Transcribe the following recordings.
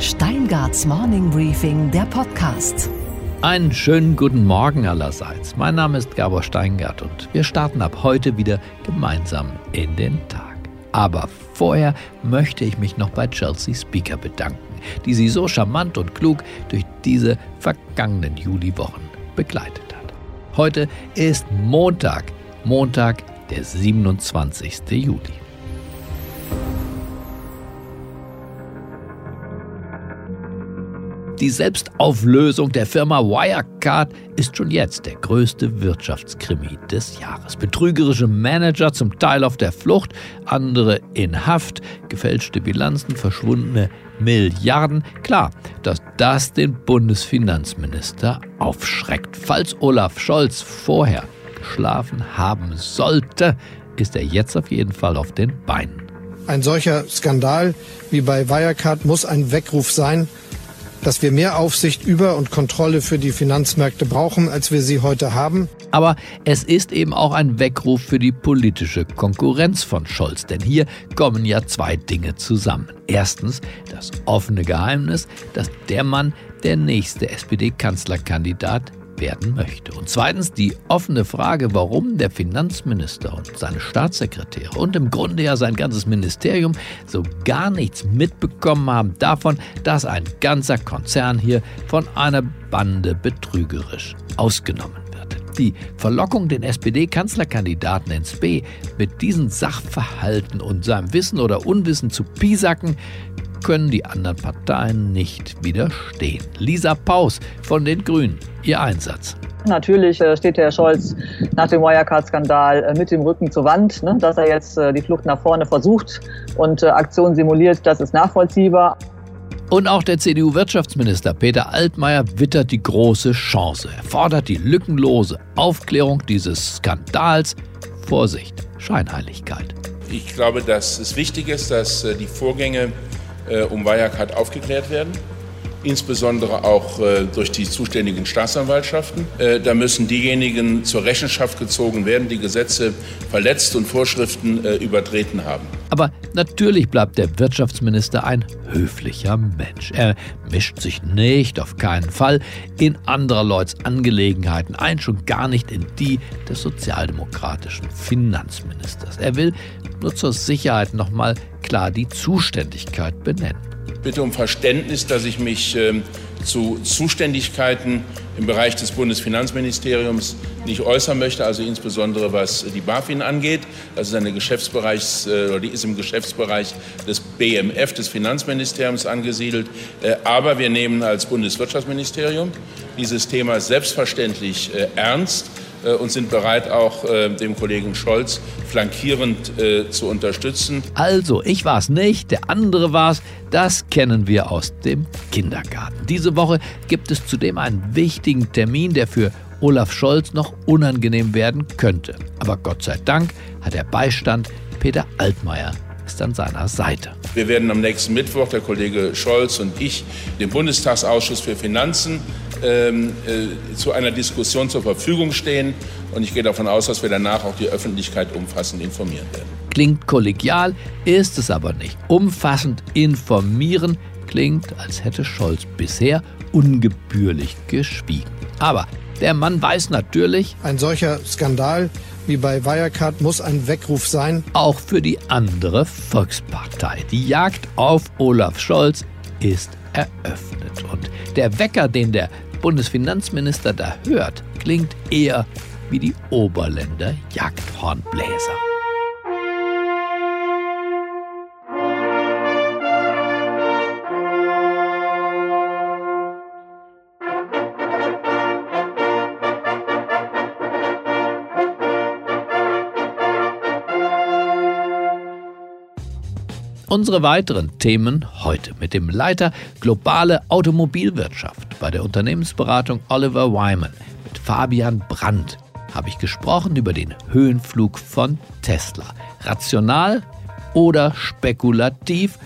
Steingarts Morning Briefing, der Podcast. Einen schönen guten Morgen allerseits. Mein Name ist Gabor Steingart und wir starten ab heute wieder gemeinsam in den Tag. Aber vorher möchte ich mich noch bei Chelsea Speaker bedanken, die sie so charmant und klug durch diese vergangenen Juliwochen begleitet hat. Heute ist Montag, Montag, der 27. Juli. Die Selbstauflösung der Firma Wirecard ist schon jetzt der größte Wirtschaftskrimi des Jahres. Betrügerische Manager zum Teil auf der Flucht, andere in Haft, gefälschte Bilanzen, verschwundene Milliarden. Klar, dass das den Bundesfinanzminister aufschreckt. Falls Olaf Scholz vorher geschlafen haben sollte, ist er jetzt auf jeden Fall auf den Beinen. Ein solcher Skandal wie bei Wirecard muss ein Weckruf sein, dass wir mehr Aufsicht über und Kontrolle für die Finanzmärkte brauchen, als wir sie heute haben. Aber es ist eben auch ein Weckruf für die politische Konkurrenz von Scholz, denn hier kommen ja zwei Dinge zusammen. Erstens das offene Geheimnis, dass der Mann der nächste SPD-Kanzlerkandidat werden möchte. Und zweitens die offene Frage, warum der Finanzminister und seine Staatssekretäre und im Grunde ja sein ganzes Ministerium so gar nichts mitbekommen haben davon, dass ein ganzer Konzern hier von einer Bande betrügerisch ausgenommen wird. Die Verlockung, den SPD-Kanzlerkandidaten ins B mit diesen Sachverhalten und seinem Wissen oder Unwissen zu pisacken, können die anderen Parteien nicht widerstehen. Lisa Paus von den Grünen, ihr Einsatz. Natürlich äh, steht Herr Scholz nach dem Wirecard-Skandal äh, mit dem Rücken zur Wand. Ne? Dass er jetzt äh, die Flucht nach vorne versucht und Aktionen simuliert, das ist nachvollziehbar. Und auch der CDU-Wirtschaftsminister Peter Altmaier wittert die große Chance. Er fordert die lückenlose Aufklärung dieses Skandals. Vorsicht, Scheinheiligkeit. Ich glaube, dass es wichtig ist, dass die Vorgänge um Wirecard aufgeklärt werden insbesondere auch äh, durch die zuständigen Staatsanwaltschaften. Äh, da müssen diejenigen zur Rechenschaft gezogen werden, die Gesetze verletzt und Vorschriften äh, übertreten haben. Aber natürlich bleibt der Wirtschaftsminister ein höflicher Mensch. Er mischt sich nicht, auf keinen Fall, in anderer Leuts Angelegenheiten ein, schon gar nicht in die des sozialdemokratischen Finanzministers. Er will nur zur Sicherheit nochmal klar die Zuständigkeit benennen. Bitte um Verständnis, dass ich mich äh, zu Zuständigkeiten im Bereich des Bundesfinanzministeriums nicht äußern möchte, also insbesondere was die BaFin angeht. Das ist, eine Geschäftsbereichs, äh, die ist im Geschäftsbereich des BMF, des Finanzministeriums angesiedelt. Äh, aber wir nehmen als Bundeswirtschaftsministerium dieses Thema selbstverständlich äh, ernst. Äh, und sind bereit, auch äh, dem Kollegen Scholz flankierend äh, zu unterstützen. Also, ich war es nicht, der andere war es. Das kennen wir aus dem Kindergarten. Diese Woche gibt es zudem einen wichtigen Termin, der für Olaf Scholz noch unangenehm werden könnte. Aber Gott sei Dank hat er Beistand. Peter Altmaier ist an seiner Seite. Wir werden am nächsten Mittwoch, der Kollege Scholz und ich, dem Bundestagsausschuss für Finanzen ähm, äh, zu einer Diskussion zur Verfügung stehen. Und ich gehe davon aus, dass wir danach auch die Öffentlichkeit umfassend informieren werden. Klingt kollegial, ist es aber nicht. Umfassend informieren klingt, als hätte Scholz bisher ungebührlich geschwiegen. Aber der Mann weiß natürlich, ein solcher Skandal wie bei Wirecard muss ein Weckruf sein. Auch für die andere Volkspartei. Die Jagd auf Olaf Scholz ist eröffnet. Und der Wecker, den der Bundesfinanzminister da hört, klingt eher wie die Oberländer Jagdhornbläser. Unsere weiteren Themen heute mit dem Leiter Globale Automobilwirtschaft bei der Unternehmensberatung Oliver Wyman, mit Fabian Brandt, habe ich gesprochen über den Höhenflug von Tesla. Rational oder spekulativ?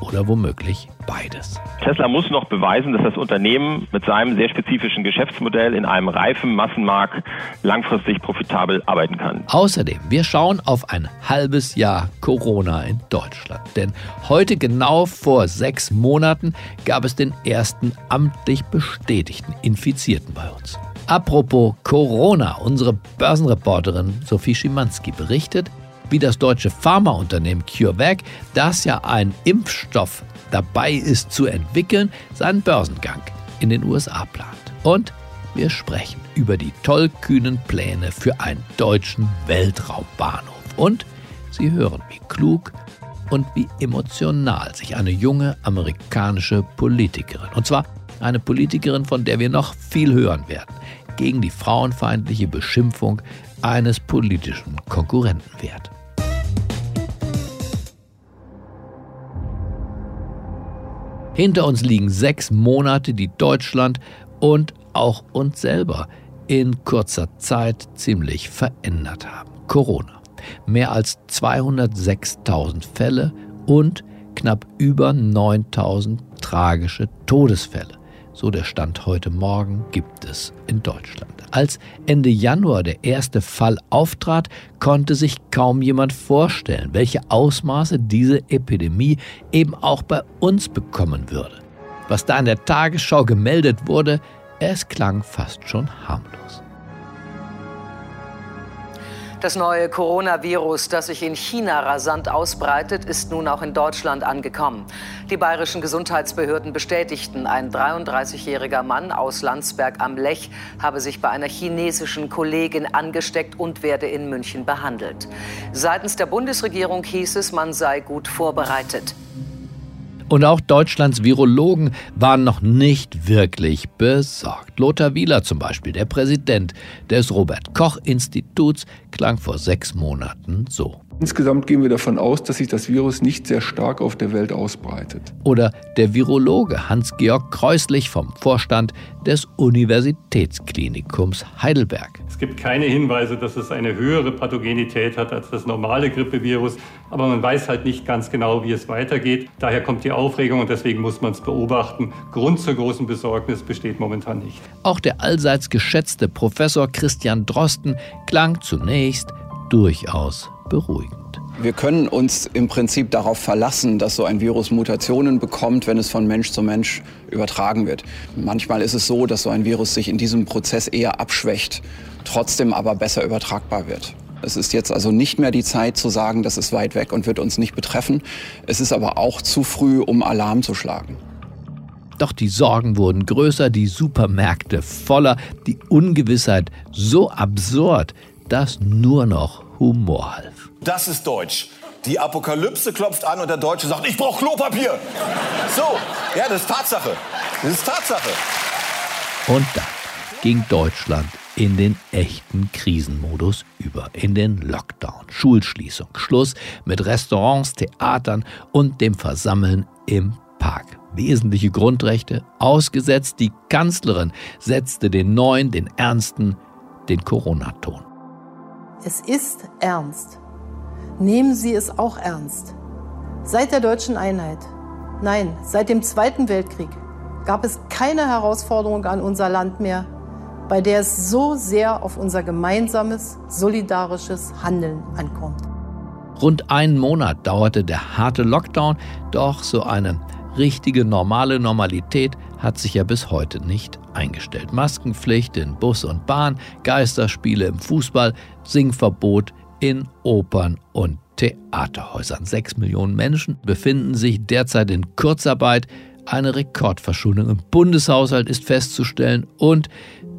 Oder womöglich beides. Tesla muss noch beweisen, dass das Unternehmen mit seinem sehr spezifischen Geschäftsmodell in einem reifen Massenmarkt langfristig profitabel arbeiten kann. Außerdem, wir schauen auf ein halbes Jahr Corona in Deutschland. Denn heute genau vor sechs Monaten gab es den ersten amtlich bestätigten Infizierten bei uns. Apropos Corona, unsere Börsenreporterin Sophie Schimanski berichtet, wie das deutsche Pharmaunternehmen CureVac, das ja einen Impfstoff dabei ist zu entwickeln, seinen Börsengang in den USA plant. Und wir sprechen über die tollkühnen Pläne für einen deutschen Weltraumbahnhof. Und Sie hören, wie klug und wie emotional sich eine junge amerikanische Politikerin, und zwar eine Politikerin, von der wir noch viel hören werden, gegen die frauenfeindliche Beschimpfung eines politischen Konkurrenten wehrt. Hinter uns liegen sechs Monate, die Deutschland und auch uns selber in kurzer Zeit ziemlich verändert haben. Corona. Mehr als 206.000 Fälle und knapp über 9.000 tragische Todesfälle so der Stand heute Morgen, gibt es in Deutschland. Als Ende Januar der erste Fall auftrat, konnte sich kaum jemand vorstellen, welche Ausmaße diese Epidemie eben auch bei uns bekommen würde. Was da in der Tagesschau gemeldet wurde, es klang fast schon harmlos. Das neue Coronavirus, das sich in China rasant ausbreitet, ist nun auch in Deutschland angekommen. Die bayerischen Gesundheitsbehörden bestätigten, ein 33-jähriger Mann aus Landsberg am Lech habe sich bei einer chinesischen Kollegin angesteckt und werde in München behandelt. Seitens der Bundesregierung hieß es, man sei gut vorbereitet. Und auch Deutschlands Virologen waren noch nicht wirklich besorgt. Lothar Wieler zum Beispiel, der Präsident des Robert Koch Instituts, klang vor sechs Monaten so. Insgesamt gehen wir davon aus, dass sich das Virus nicht sehr stark auf der Welt ausbreitet. Oder der Virologe Hans-Georg Kreuslich vom Vorstand des Universitätsklinikums Heidelberg. Es gibt keine Hinweise, dass es eine höhere Pathogenität hat als das normale Grippevirus, aber man weiß halt nicht ganz genau, wie es weitergeht. Daher kommt die Aufregung und deswegen muss man es beobachten. Grund zur großen Besorgnis besteht momentan nicht. Auch der allseits geschätzte Professor Christian Drosten klang zunächst durchaus beruhigend. Wir können uns im Prinzip darauf verlassen, dass so ein Virus Mutationen bekommt, wenn es von Mensch zu Mensch übertragen wird. Manchmal ist es so, dass so ein Virus sich in diesem Prozess eher abschwächt, trotzdem aber besser übertragbar wird. Es ist jetzt also nicht mehr die Zeit zu sagen, das ist weit weg und wird uns nicht betreffen. Es ist aber auch zu früh, um Alarm zu schlagen. Doch die Sorgen wurden größer, die Supermärkte voller, die Ungewissheit so absurd, dass nur noch Humor half. Das ist Deutsch. Die Apokalypse klopft an und der Deutsche sagt, ich brauche Klopapier. So, ja, das ist Tatsache. Das ist Tatsache. Und dann ging Deutschland in den echten Krisenmodus über, in den Lockdown, Schulschließung, Schluss mit Restaurants, Theatern und dem Versammeln im Park. Wesentliche Grundrechte ausgesetzt, die Kanzlerin setzte den neuen, den ernsten, den Corona-Ton. Es ist ernst. Nehmen Sie es auch ernst. Seit der deutschen Einheit, nein, seit dem Zweiten Weltkrieg, gab es keine Herausforderung an unser Land mehr, bei der es so sehr auf unser gemeinsames, solidarisches Handeln ankommt. Rund einen Monat dauerte der harte Lockdown, doch so eine richtige normale Normalität hat sich ja bis heute nicht eingestellt. Maskenpflicht in Bus und Bahn, Geisterspiele im Fußball, Singverbot in Opern und Theaterhäusern. Sechs Millionen Menschen befinden sich derzeit in Kurzarbeit. Eine Rekordverschuldung im Bundeshaushalt ist festzustellen und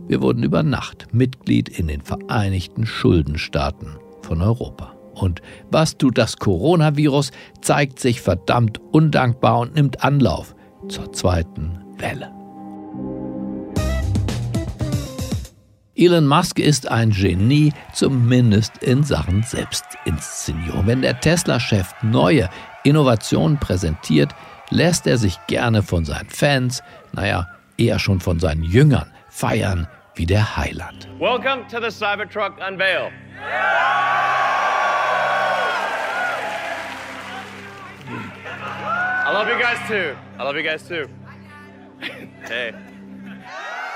wir wurden über Nacht Mitglied in den Vereinigten Schuldenstaaten von Europa. Und was tut das Coronavirus? Zeigt sich verdammt undankbar und nimmt Anlauf zur zweiten Welle. Elon Musk ist ein Genie, zumindest in Sachen Selbstinszenierung. Wenn der Tesla-Chef neue Innovationen präsentiert, lässt er sich gerne von seinen Fans, naja, eher schon von seinen Jüngern, feiern wie der Heiland. Welcome to the Cybertruck Unveil. I love you guys too. I love you guys too. hey.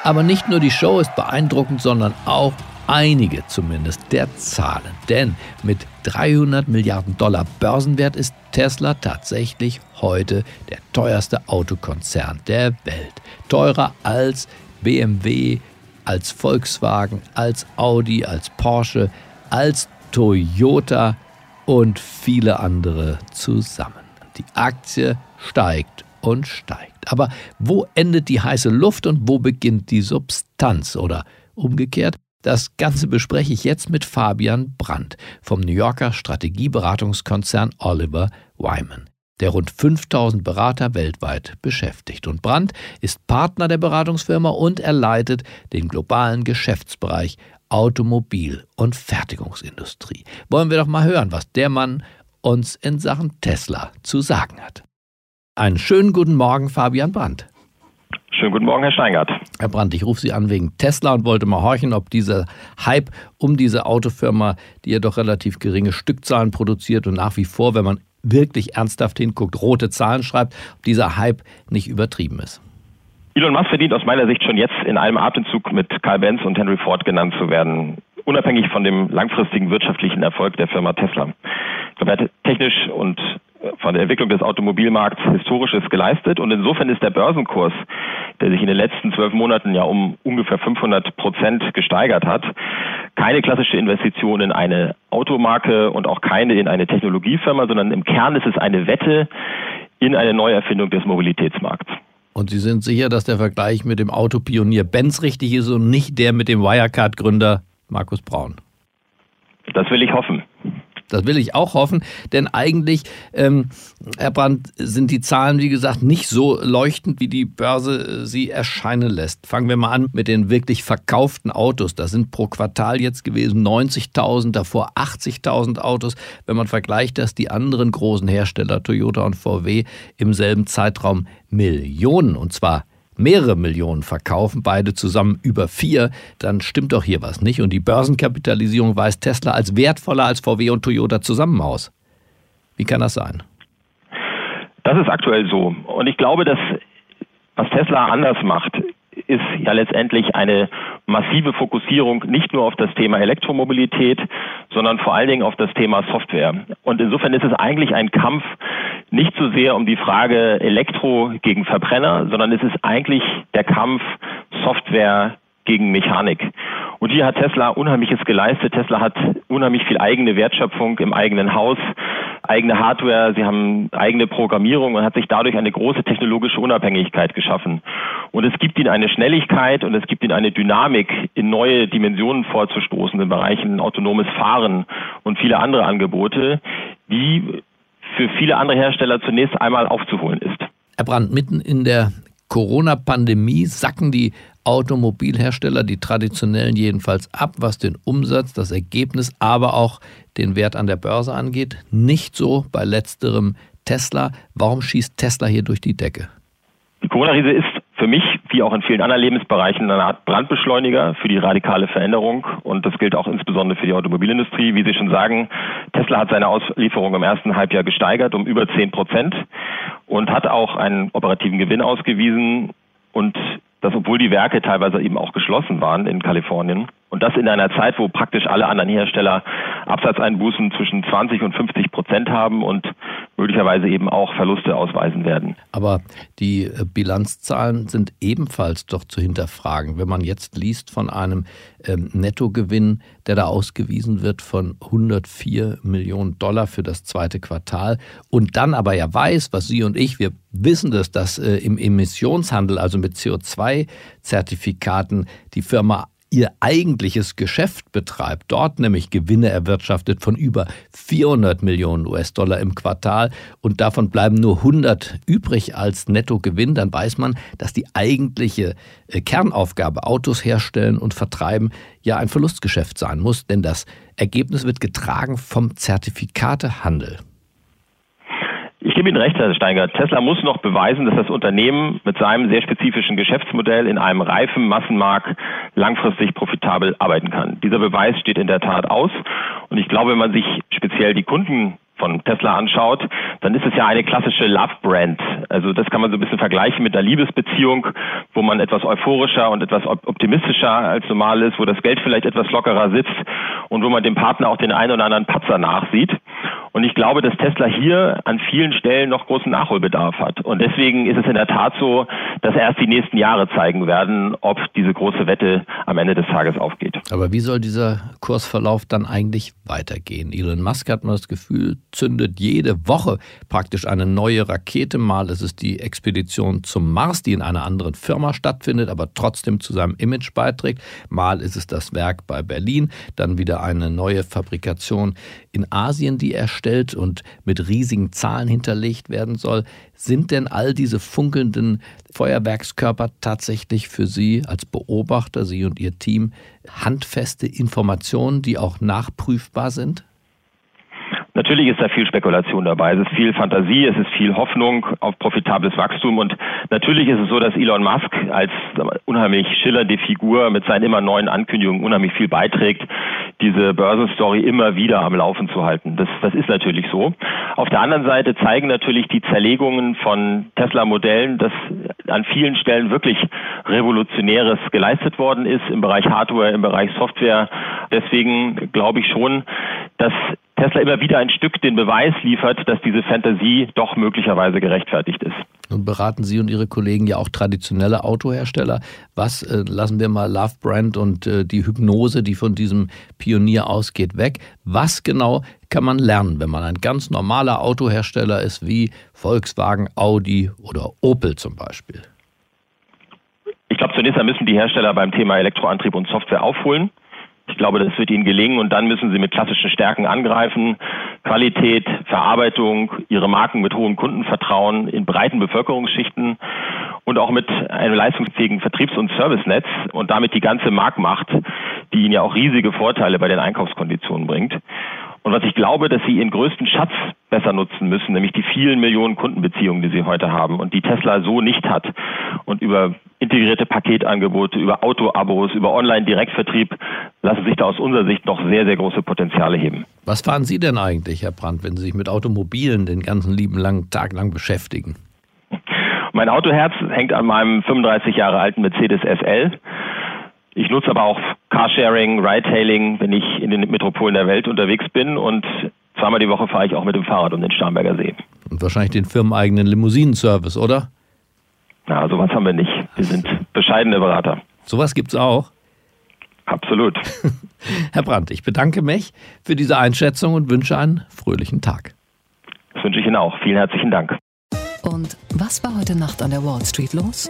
Aber nicht nur die Show ist beeindruckend, sondern auch einige zumindest der Zahlen. Denn mit 300 Milliarden Dollar Börsenwert ist Tesla tatsächlich heute der teuerste Autokonzern der Welt. Teurer als BMW, als Volkswagen, als Audi, als Porsche, als Toyota und viele andere zusammen. Die Aktie steigt und steigt. Aber wo endet die heiße Luft und wo beginnt die Substanz? Oder umgekehrt, das Ganze bespreche ich jetzt mit Fabian Brandt vom New Yorker Strategieberatungskonzern Oliver Wyman, der rund 5000 Berater weltweit beschäftigt. Und Brandt ist Partner der Beratungsfirma und er leitet den globalen Geschäftsbereich Automobil- und Fertigungsindustrie. Wollen wir doch mal hören, was der Mann uns in Sachen Tesla zu sagen hat. Einen schönen guten Morgen, Fabian Brandt. Schönen guten Morgen, Herr Steingart. Herr Brandt, ich rufe Sie an wegen Tesla und wollte mal horchen, ob dieser Hype um diese Autofirma, die ja doch relativ geringe Stückzahlen produziert und nach wie vor, wenn man wirklich ernsthaft hinguckt, rote Zahlen schreibt, ob dieser Hype nicht übertrieben ist. Elon Musk verdient aus meiner Sicht schon jetzt in einem Atemzug mit Carl Benz und Henry Ford genannt zu werden, unabhängig von dem langfristigen wirtschaftlichen Erfolg der Firma Tesla. Er hat technisch und von der Entwicklung des Automobilmarkts Historisches geleistet und insofern ist der Börsenkurs, der sich in den letzten zwölf Monaten ja um ungefähr 500 Prozent gesteigert hat, keine klassische Investition in eine Automarke und auch keine in eine Technologiefirma, sondern im Kern ist es eine Wette in eine Neuerfindung des Mobilitätsmarkts. Und Sie sind sicher, dass der Vergleich mit dem Autopionier Benz richtig ist und nicht der mit dem Wirecard-Gründer Markus Braun? Das will ich hoffen. Das will ich auch hoffen, denn eigentlich, ähm, Herr Brandt, sind die Zahlen, wie gesagt, nicht so leuchtend, wie die Börse äh, sie erscheinen lässt. Fangen wir mal an mit den wirklich verkauften Autos. Das sind pro Quartal jetzt gewesen 90.000, davor 80.000 Autos. Wenn man vergleicht, dass die anderen großen Hersteller, Toyota und VW, im selben Zeitraum Millionen, und zwar mehrere Millionen verkaufen, beide zusammen über vier, dann stimmt doch hier was nicht. Und die Börsenkapitalisierung weist Tesla als wertvoller als VW und Toyota zusammen aus. Wie kann das sein? Das ist aktuell so. Und ich glaube, dass was Tesla anders macht, ist ja letztendlich eine massive Fokussierung nicht nur auf das Thema Elektromobilität, sondern vor allen Dingen auf das Thema Software. Und insofern ist es eigentlich ein Kampf nicht so sehr um die Frage Elektro gegen Verbrenner, sondern es ist eigentlich der Kampf Software gegen Mechanik. Und hier hat Tesla Unheimliches geleistet. Tesla hat unheimlich viel eigene Wertschöpfung im eigenen Haus, eigene Hardware, sie haben eigene Programmierung und hat sich dadurch eine große technologische Unabhängigkeit geschaffen. Und es gibt ihnen eine Schnelligkeit und es gibt ihnen eine Dynamik, in neue Dimensionen vorzustoßen in Bereichen autonomes Fahren und viele andere Angebote, die für viele andere Hersteller zunächst einmal aufzuholen ist. Herr Brandt, mitten in der Corona-Pandemie sacken die Automobilhersteller, die traditionellen jedenfalls ab, was den Umsatz, das Ergebnis, aber auch den Wert an der Börse angeht. Nicht so bei letzterem Tesla. Warum schießt Tesla hier durch die Decke? Die Corona-Krise ist für mich, wie auch in vielen anderen Lebensbereichen, eine Art Brandbeschleuniger für die radikale Veränderung. Und das gilt auch insbesondere für die Automobilindustrie. Wie Sie schon sagen, Tesla hat seine Auslieferung im ersten Halbjahr gesteigert um über 10 Prozent und hat auch einen operativen Gewinn ausgewiesen. Und das, obwohl die Werke teilweise eben auch geschlossen waren in Kalifornien. Und das in einer Zeit, wo praktisch alle anderen Hersteller Absatzeinbußen zwischen 20 und 50 Prozent haben und möglicherweise eben auch Verluste ausweisen werden. Aber die äh, Bilanzzahlen sind ebenfalls doch zu hinterfragen. Wenn man jetzt liest von einem ähm, Nettogewinn, der da ausgewiesen wird von 104 Millionen Dollar für das zweite Quartal und dann aber ja weiß, was Sie und ich, wir wissen das, dass äh, im Emissionshandel, also mit CO2-Zertifikaten, die Firma ihr eigentliches Geschäft betreibt, dort nämlich Gewinne erwirtschaftet von über 400 Millionen US-Dollar im Quartal und davon bleiben nur 100 übrig als Nettogewinn, dann weiß man, dass die eigentliche äh, Kernaufgabe Autos herstellen und vertreiben ja ein Verlustgeschäft sein muss, denn das Ergebnis wird getragen vom Zertifikatehandel. Ich gebe Ihnen recht, Herr Steiger. Tesla muss noch beweisen, dass das Unternehmen mit seinem sehr spezifischen Geschäftsmodell in einem reifen Massenmarkt langfristig profitabel arbeiten kann. Dieser Beweis steht in der Tat aus. Und ich glaube, wenn man sich speziell die Kunden von Tesla anschaut, dann ist es ja eine klassische Love-Brand. Also das kann man so ein bisschen vergleichen mit einer Liebesbeziehung, wo man etwas euphorischer und etwas optimistischer als normal ist, wo das Geld vielleicht etwas lockerer sitzt und wo man dem Partner auch den einen oder anderen Patzer nachsieht. Und ich glaube, dass Tesla hier an vielen Stellen noch großen Nachholbedarf hat. Und deswegen ist es in der Tat so, dass erst die nächsten Jahre zeigen werden, ob diese große Wette am Ende des Tages aufgeht. Aber wie soll dieser Kursverlauf dann eigentlich weitergehen? Elon Musk hat man das Gefühl, zündet jede Woche praktisch eine neue Rakete. Mal ist es die Expedition zum Mars, die in einer anderen Firma stattfindet, aber trotzdem zu seinem Image beiträgt. Mal ist es das Werk bei Berlin, dann wieder eine neue Fabrikation in Asien, die er darstellt und mit riesigen Zahlen hinterlegt werden soll. Sind denn all diese funkelnden Feuerwerkskörper tatsächlich für Sie als Beobachter, Sie und Ihr Team, handfeste Informationen, die auch nachprüfbar sind? Natürlich ist da viel Spekulation dabei. Es ist viel Fantasie, es ist viel Hoffnung auf profitables Wachstum und natürlich ist es so, dass Elon Musk als unheimlich schillernde Figur mit seinen immer neuen Ankündigungen unheimlich viel beiträgt, diese Börsenstory immer wieder am Laufen zu halten. Das, das ist natürlich so. Auf der anderen Seite zeigen natürlich die Zerlegungen von Tesla-Modellen, dass an vielen Stellen wirklich Revolutionäres geleistet worden ist im Bereich Hardware, im Bereich Software. Deswegen glaube ich schon, dass Tesla immer wieder ein Stück den Beweis liefert, dass diese Fantasie doch möglicherweise gerechtfertigt ist. Nun beraten Sie und Ihre Kollegen ja auch traditionelle Autohersteller. Was äh, lassen wir mal Love Brand und äh, die Hypnose, die von diesem Pionier ausgeht, weg? Was genau kann man lernen, wenn man ein ganz normaler Autohersteller ist, wie Volkswagen, Audi oder Opel zum Beispiel? Ich glaube, zunächst einmal müssen die Hersteller beim Thema Elektroantrieb und Software aufholen. Ich glaube, das wird ihnen gelingen und dann müssen sie mit klassischen Stärken angreifen. Qualität, Verarbeitung, ihre Marken mit hohem Kundenvertrauen in breiten Bevölkerungsschichten und auch mit einem leistungsfähigen Vertriebs- und Servicenetz und damit die ganze Marktmacht, die ihnen ja auch riesige Vorteile bei den Einkaufskonditionen bringt. Und was ich glaube, dass sie ihren größten Schatz besser nutzen müssen, nämlich die vielen Millionen Kundenbeziehungen, die sie heute haben und die Tesla so nicht hat. Und über integrierte Paketangebote, über Autoabos, über Online-Direktvertrieb lassen sich da aus unserer Sicht noch sehr, sehr große Potenziale heben. Was fahren Sie denn eigentlich, Herr Brandt, wenn Sie sich mit Automobilen den ganzen lieben langen Tag lang beschäftigen? Mein Autoherz hängt an meinem 35 Jahre alten Mercedes SL. Ich nutze aber auch Carsharing, Ridehailing, wenn ich in den Metropolen der Welt unterwegs bin und zweimal die Woche fahre ich auch mit dem Fahrrad um den Starnberger See. Und wahrscheinlich den firmeneigenen Limousinenservice, oder? Na, sowas haben wir nicht. Wir sind bescheidene Berater. Sowas gibt es auch? Absolut. Herr Brandt, ich bedanke mich für diese Einschätzung und wünsche einen fröhlichen Tag. Das wünsche ich Ihnen auch. Vielen herzlichen Dank. Und was war heute Nacht an der Wall Street los?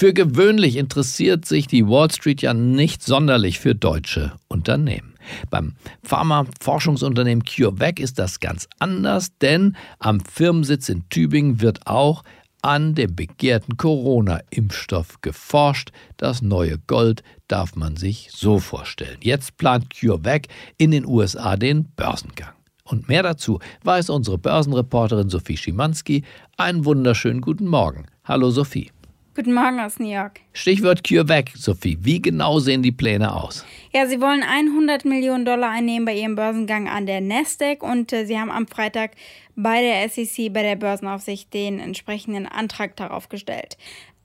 Für gewöhnlich interessiert sich die Wall Street ja nicht sonderlich für deutsche Unternehmen. Beim Pharma-Forschungsunternehmen CureVac ist das ganz anders, denn am Firmensitz in Tübingen wird auch an dem begehrten Corona-Impfstoff geforscht. Das neue Gold darf man sich so vorstellen. Jetzt plant CureVac in den USA den Börsengang. Und mehr dazu weiß unsere Börsenreporterin Sophie Schimanski. Einen wunderschönen guten Morgen. Hallo Sophie. Guten Morgen aus New York. Stichwort CureVac, Sophie. Wie genau sehen die Pläne aus? Ja, sie wollen 100 Millionen Dollar einnehmen bei ihrem Börsengang an der Nasdaq und äh, sie haben am Freitag bei der SEC, bei der Börsenaufsicht, den entsprechenden Antrag darauf gestellt.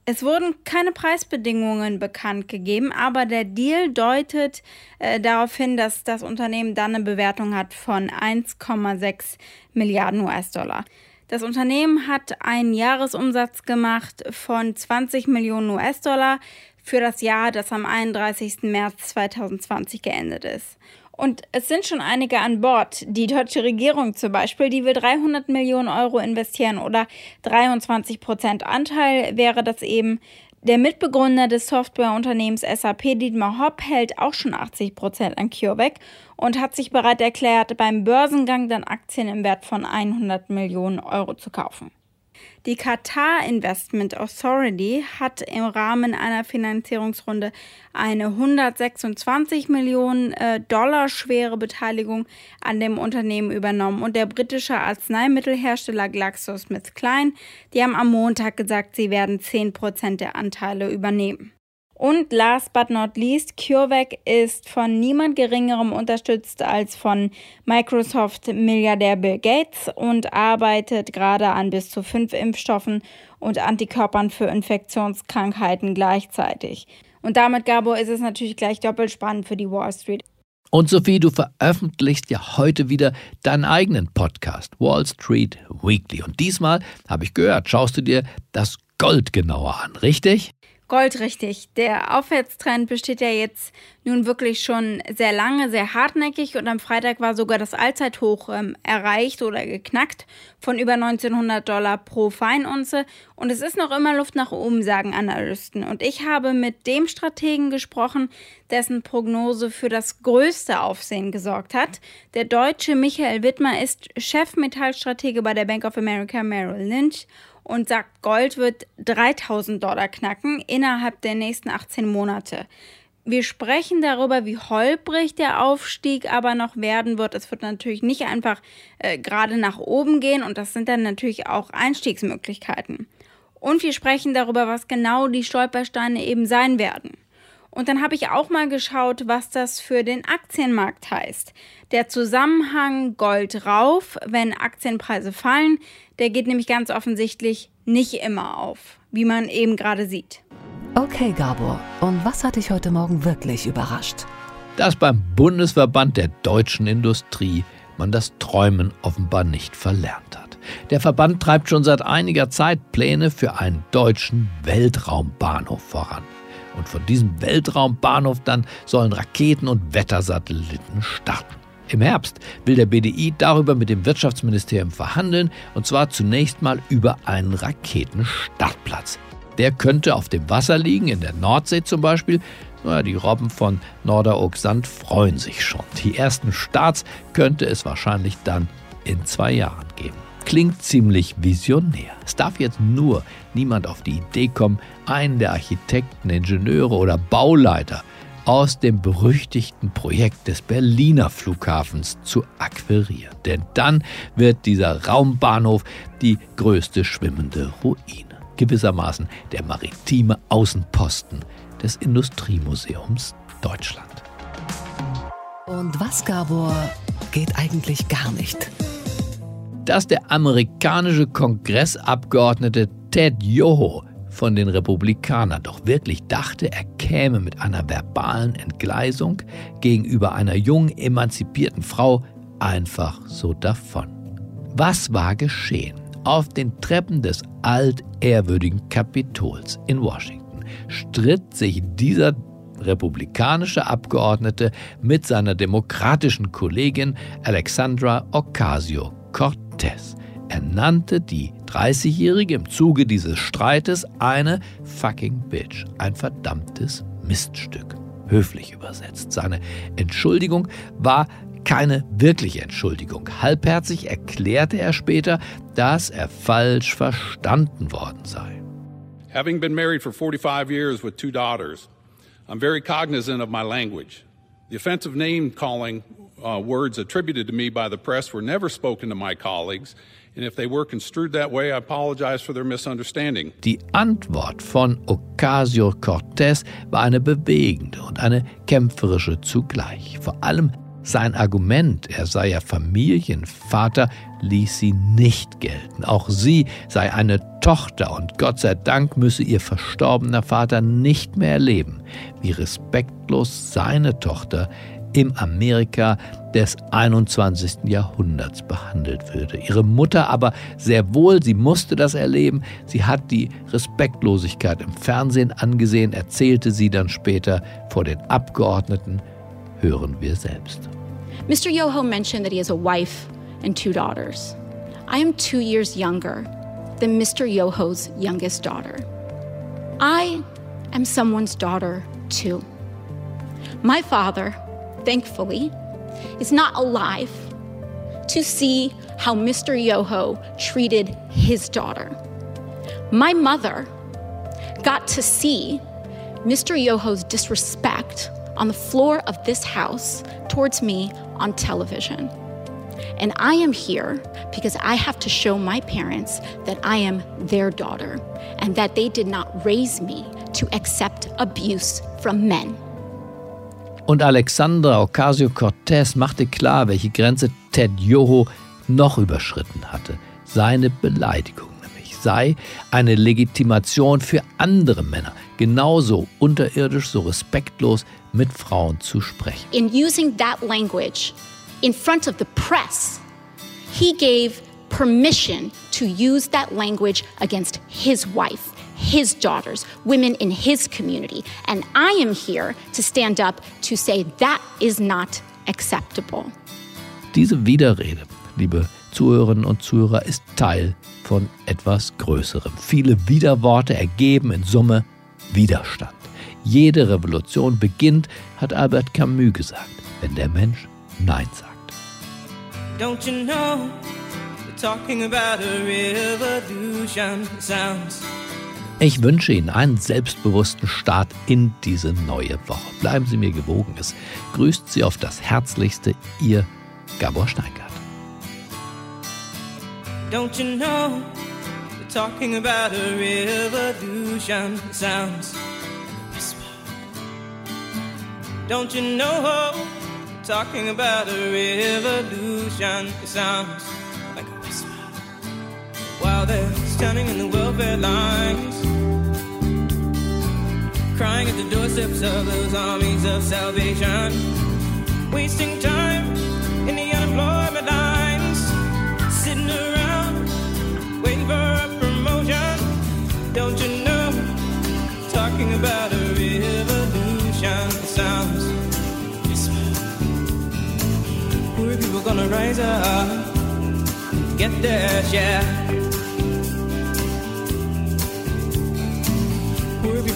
Es wurden keine Preisbedingungen bekannt gegeben, aber der Deal deutet äh, darauf hin, dass das Unternehmen dann eine Bewertung hat von 1,6 Milliarden US-Dollar. Das Unternehmen hat einen Jahresumsatz gemacht von 20 Millionen US-Dollar für das Jahr, das am 31. März 2020 geendet ist. Und es sind schon einige an Bord. Die deutsche Regierung zum Beispiel, die will 300 Millionen Euro investieren oder 23 Prozent Anteil wäre das eben. Der Mitbegründer des Softwareunternehmens SAP, Dietmar Hopp, hält auch schon 80 Prozent an CureVac und hat sich bereit erklärt, beim Börsengang dann Aktien im Wert von 100 Millionen Euro zu kaufen. Die Qatar Investment Authority hat im Rahmen einer Finanzierungsrunde eine 126 Millionen äh, Dollar schwere Beteiligung an dem Unternehmen übernommen und der britische Arzneimittelhersteller GlaxoSmithKline, die haben am Montag gesagt, sie werden 10 Prozent der Anteile übernehmen. Und last but not least, CureVac ist von niemand Geringerem unterstützt als von Microsoft-Milliardär Bill Gates und arbeitet gerade an bis zu fünf Impfstoffen und Antikörpern für Infektionskrankheiten gleichzeitig. Und damit, Gabor, ist es natürlich gleich doppelt spannend für die Wall Street. Und Sophie, du veröffentlichst ja heute wieder deinen eigenen Podcast, Wall Street Weekly. Und diesmal, habe ich gehört, schaust du dir das Gold genauer an, richtig? Goldrichtig. Der Aufwärtstrend besteht ja jetzt nun wirklich schon sehr lange, sehr hartnäckig und am Freitag war sogar das Allzeithoch ähm, erreicht oder geknackt von über 1900 Dollar pro Feinunze und es ist noch immer Luft nach oben, sagen Analysten. Und ich habe mit dem Strategen gesprochen, dessen Prognose für das größte Aufsehen gesorgt hat. Der deutsche Michael Wittmer ist Chefmetallstratege bei der Bank of America Merrill Lynch und sagt, Gold wird 3000 Dollar knacken innerhalb der nächsten 18 Monate. Wir sprechen darüber, wie holprig der Aufstieg aber noch werden wird. Es wird natürlich nicht einfach äh, gerade nach oben gehen und das sind dann natürlich auch Einstiegsmöglichkeiten. Und wir sprechen darüber, was genau die Stolpersteine eben sein werden. Und dann habe ich auch mal geschaut, was das für den Aktienmarkt heißt. Der Zusammenhang Gold rauf, wenn Aktienpreise fallen, der geht nämlich ganz offensichtlich nicht immer auf, wie man eben gerade sieht. Okay, Gabor, und was hat dich heute Morgen wirklich überrascht? Dass beim Bundesverband der deutschen Industrie man das Träumen offenbar nicht verlernt hat. Der Verband treibt schon seit einiger Zeit Pläne für einen deutschen Weltraumbahnhof voran. Und von diesem Weltraumbahnhof dann sollen Raketen und Wettersatelliten starten. Im Herbst will der BDI darüber mit dem Wirtschaftsministerium verhandeln, und zwar zunächst mal über einen Raketenstartplatz. Der könnte auf dem Wasser liegen, in der Nordsee zum Beispiel. Naja, die Robben von Norderoog-Sand freuen sich schon. Die ersten Starts könnte es wahrscheinlich dann in zwei Jahren geben. Klingt ziemlich visionär. Es darf jetzt nur niemand auf die Idee kommen, einen der Architekten, Ingenieure oder Bauleiter aus dem berüchtigten Projekt des Berliner Flughafens zu akquirieren. Denn dann wird dieser Raumbahnhof die größte schwimmende Ruine. Gewissermaßen der maritime Außenposten des Industriemuseums Deutschland. Und was, Gabor, geht eigentlich gar nicht? dass der amerikanische Kongressabgeordnete Ted Yoho von den Republikanern doch wirklich dachte, er käme mit einer verbalen Entgleisung gegenüber einer jungen, emanzipierten Frau einfach so davon. Was war geschehen? Auf den Treppen des altehrwürdigen Kapitols in Washington stritt sich dieser republikanische Abgeordnete mit seiner demokratischen Kollegin Alexandra Ocasio-Cortez Cortez. Er nannte die 30-Jährige im Zuge dieses Streites eine fucking Bitch, ein verdammtes Miststück. Höflich übersetzt. Seine Entschuldigung war keine wirkliche Entschuldigung. Halbherzig erklärte er später, dass er falsch verstanden worden sei. Having been married for 45 years with two daughters, I'm very cognizant of my language. The offensive name calling uh, words attributed to me by the press were never spoken to my colleagues. Die Antwort von Ocasio-Cortez war eine bewegende und eine kämpferische zugleich. Vor allem sein Argument, er sei ja Familienvater, ließ sie nicht gelten. Auch sie sei eine Tochter und Gott sei Dank müsse ihr verstorbener Vater nicht mehr erleben, wie respektlos seine Tochter im Amerika des 21. Jahrhunderts behandelt würde. Ihre Mutter aber sehr wohl, sie musste das erleben. Sie hat die Respektlosigkeit im Fernsehen angesehen, erzählte sie dann später vor den Abgeordneten. Hören wir selbst. Mr. Yoho mentioned that he has a wife and two daughters. I am two years younger than Mr. Yoho's youngest daughter. I am someone's daughter too. My father thankfully, is not alive to see how Mr. Yoho treated his daughter. My mother got to see Mr. Yoho's disrespect on the floor of this house towards me on television. And I am here because I have to show my parents that I am their daughter and that they did not raise me to accept abuse from men. Und Alexandra Ocasio-Cortez machte klar, welche Grenze Ted Yoho noch überschritten hatte. Seine Beleidigung nämlich sei eine Legitimation für andere Männer, genauso unterirdisch, so respektlos mit Frauen zu sprechen. In using that language in front of the press, he gave permission to use that language against his wife his daughters, women in his community. And I am here to stand up to say that is not acceptable. Diese Widerrede, liebe Zuhörerinnen und Zuhörer, ist Teil von etwas Größerem. Viele Widerworte ergeben in Summe Widerstand. Jede Revolution beginnt, hat Albert Camus gesagt, wenn der Mensch Nein sagt. Don't you know, talking about a revolution sounds ich wünsche Ihnen einen selbstbewussten Start in diese neue Woche. Bleiben Sie mir gewogen. Es grüßt Sie auf das Herzlichste, Ihr Gabor Steingart. Don't you know, we're talking about a revolution sounds Don't you know, we're talking about a revolution sounds Standing in the welfare lines crying at the doorsteps of those armies of salvation, wasting time in the unemployment lines, sitting around waiting for a promotion. Don't you know? Talking about a revolution sounds. Poor people gonna rise up, and get their share.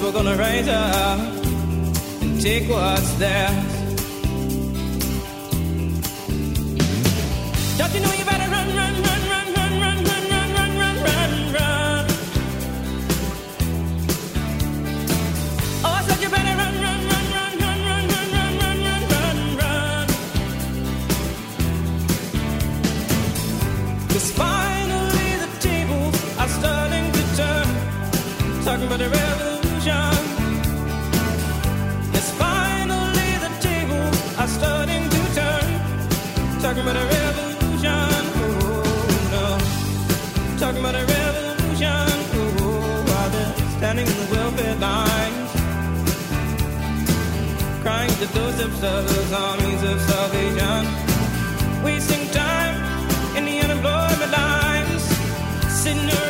Poor people gonna rise up and take what's theirs. Don't you know the doorsteps of those armies of salvation. Wasting time in the unemployment lines. Sitting